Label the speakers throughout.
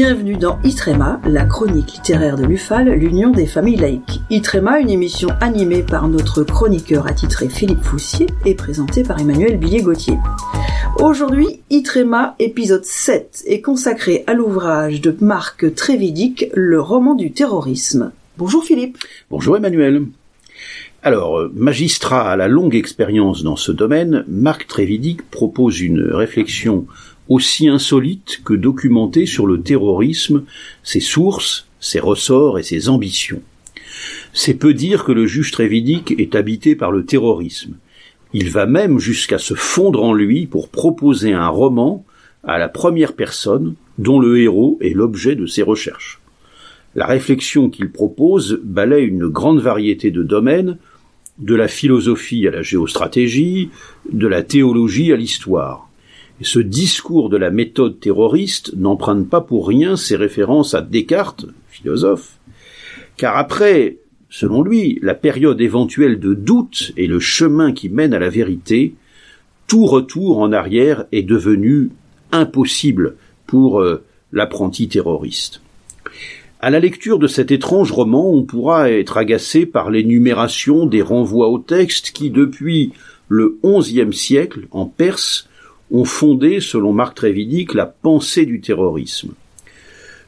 Speaker 1: Bienvenue dans Itrema, la chronique littéraire de l'UFAL, l'Union des familles laïques. Itrema, une émission animée par notre chroniqueur attitré Philippe Foussier et présentée par Emmanuel Billet-Gauthier. Aujourd'hui, Itrema, épisode 7, est consacré à l'ouvrage de Marc Trévidic, Le roman du terrorisme. Bonjour Philippe.
Speaker 2: Bonjour Emmanuel. Alors, euh, magistrat à la longue expérience dans ce domaine, Marc Trévidic propose une réflexion aussi insolite que documentée sur le terrorisme, ses sources, ses ressorts et ses ambitions. C'est peu dire que le juge Trévidic est habité par le terrorisme. Il va même jusqu'à se fondre en lui pour proposer un roman à la première personne dont le héros est l'objet de ses recherches. La réflexion qu'il propose balaie une grande variété de domaines, de la philosophie à la géostratégie, de la théologie à l'histoire ce discours de la méthode terroriste n'emprunte pas pour rien ses références à Descartes, philosophe, car après, selon lui, la période éventuelle de doute et le chemin qui mène à la vérité, tout retour en arrière est devenu impossible pour euh, l'apprenti terroriste. À la lecture de cet étrange roman, on pourra être agacé par l'énumération des renvois au texte qui, depuis le XIe siècle, en Perse, ont fondé, selon Marc Trévidic, la pensée du terrorisme.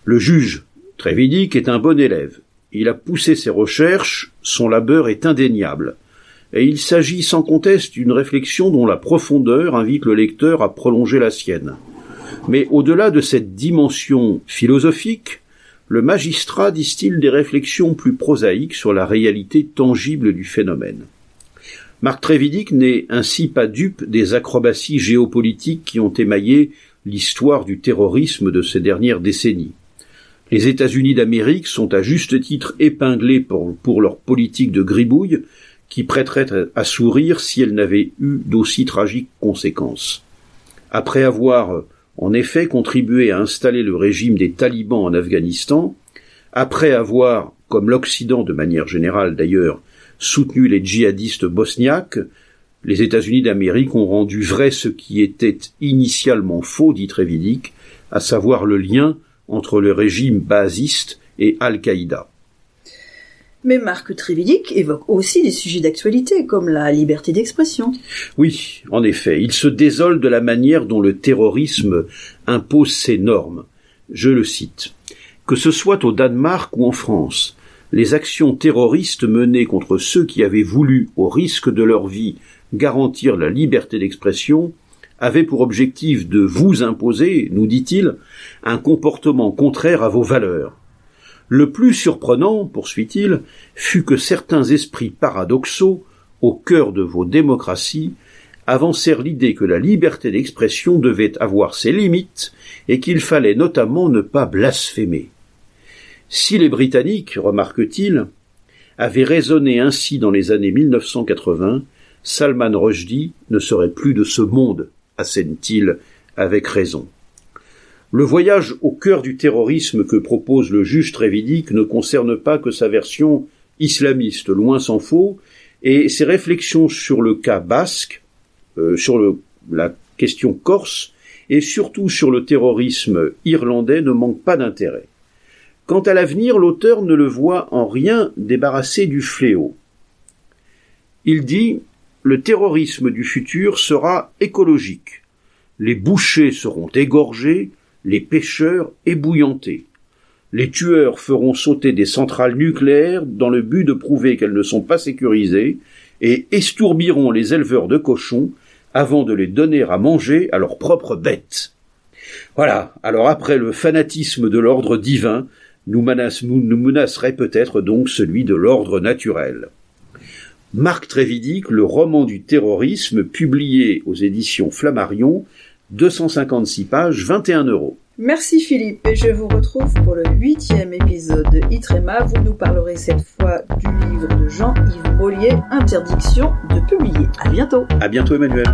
Speaker 2: Le juge Trévidic est un bon élève. Il a poussé ses recherches, son labeur est indéniable. Et il s'agit sans conteste d'une réflexion dont la profondeur invite le lecteur à prolonger la sienne. Mais au-delà de cette dimension philosophique, le magistrat distille des réflexions plus prosaïques sur la réalité tangible du phénomène. Marc Trévidic n'est ainsi pas dupe des acrobaties géopolitiques qui ont émaillé l'histoire du terrorisme de ces dernières décennies. Les États-Unis d'Amérique sont à juste titre épinglés pour, leur politique de gribouille qui prêterait à sourire si elle n'avait eu d'aussi tragiques conséquences. Après avoir en effet contribué à installer le régime des talibans en Afghanistan, après avoir, comme l'Occident de manière générale d'ailleurs, soutenu les djihadistes bosniaques, les États-Unis d'Amérique ont rendu vrai ce qui était initialement faux, dit Trévidic, à savoir le lien entre le régime basiste et Al-Qaïda.
Speaker 1: Mais Marc Trévidic évoque aussi des sujets d'actualité, comme la liberté d'expression.
Speaker 2: Oui, en effet, il se désole de la manière dont le terrorisme impose ses normes. Je le cite. Que ce soit au Danemark ou en France, les actions terroristes menées contre ceux qui avaient voulu, au risque de leur vie, garantir la liberté d'expression, avaient pour objectif de vous imposer, nous dit-il, un comportement contraire à vos valeurs. Le plus surprenant, poursuit-il, fut que certains esprits paradoxaux, au cœur de vos démocraties, avancèrent l'idée que la liberté d'expression devait avoir ses limites et qu'il fallait notamment ne pas blasphémer. Si les Britanniques, remarque-t-il, avaient raisonné ainsi dans les années 1980, Salman Rushdie ne serait plus de ce monde, assène-t-il avec raison. Le voyage au cœur du terrorisme que propose le juge Trévidic ne concerne pas que sa version islamiste, loin s'en faut, et ses réflexions sur le cas basque, euh, sur la question corse, et surtout sur le terrorisme irlandais ne manquent pas d'intérêt. Quant à l'avenir, l'auteur ne le voit en rien débarrassé du fléau. Il dit Le terrorisme du futur sera écologique. Les bouchers seront égorgés, les pêcheurs ébouillantés. Les tueurs feront sauter des centrales nucléaires dans le but de prouver qu'elles ne sont pas sécurisées et estourbiront les éleveurs de cochons avant de les donner à manger à leurs propres bêtes. Voilà. Alors après le fanatisme de l'ordre divin, nous, menacerait peut-être donc celui de l'ordre naturel. Marc Trévidic, le roman du terrorisme, publié aux éditions Flammarion, 256 pages, 21 euros.
Speaker 1: Merci Philippe, et je vous retrouve pour le huitième épisode de Itrema. Vous nous parlerez cette fois du livre de Jean-Yves Mollier, Interdiction de publier. À bientôt.
Speaker 2: À bientôt Emmanuel.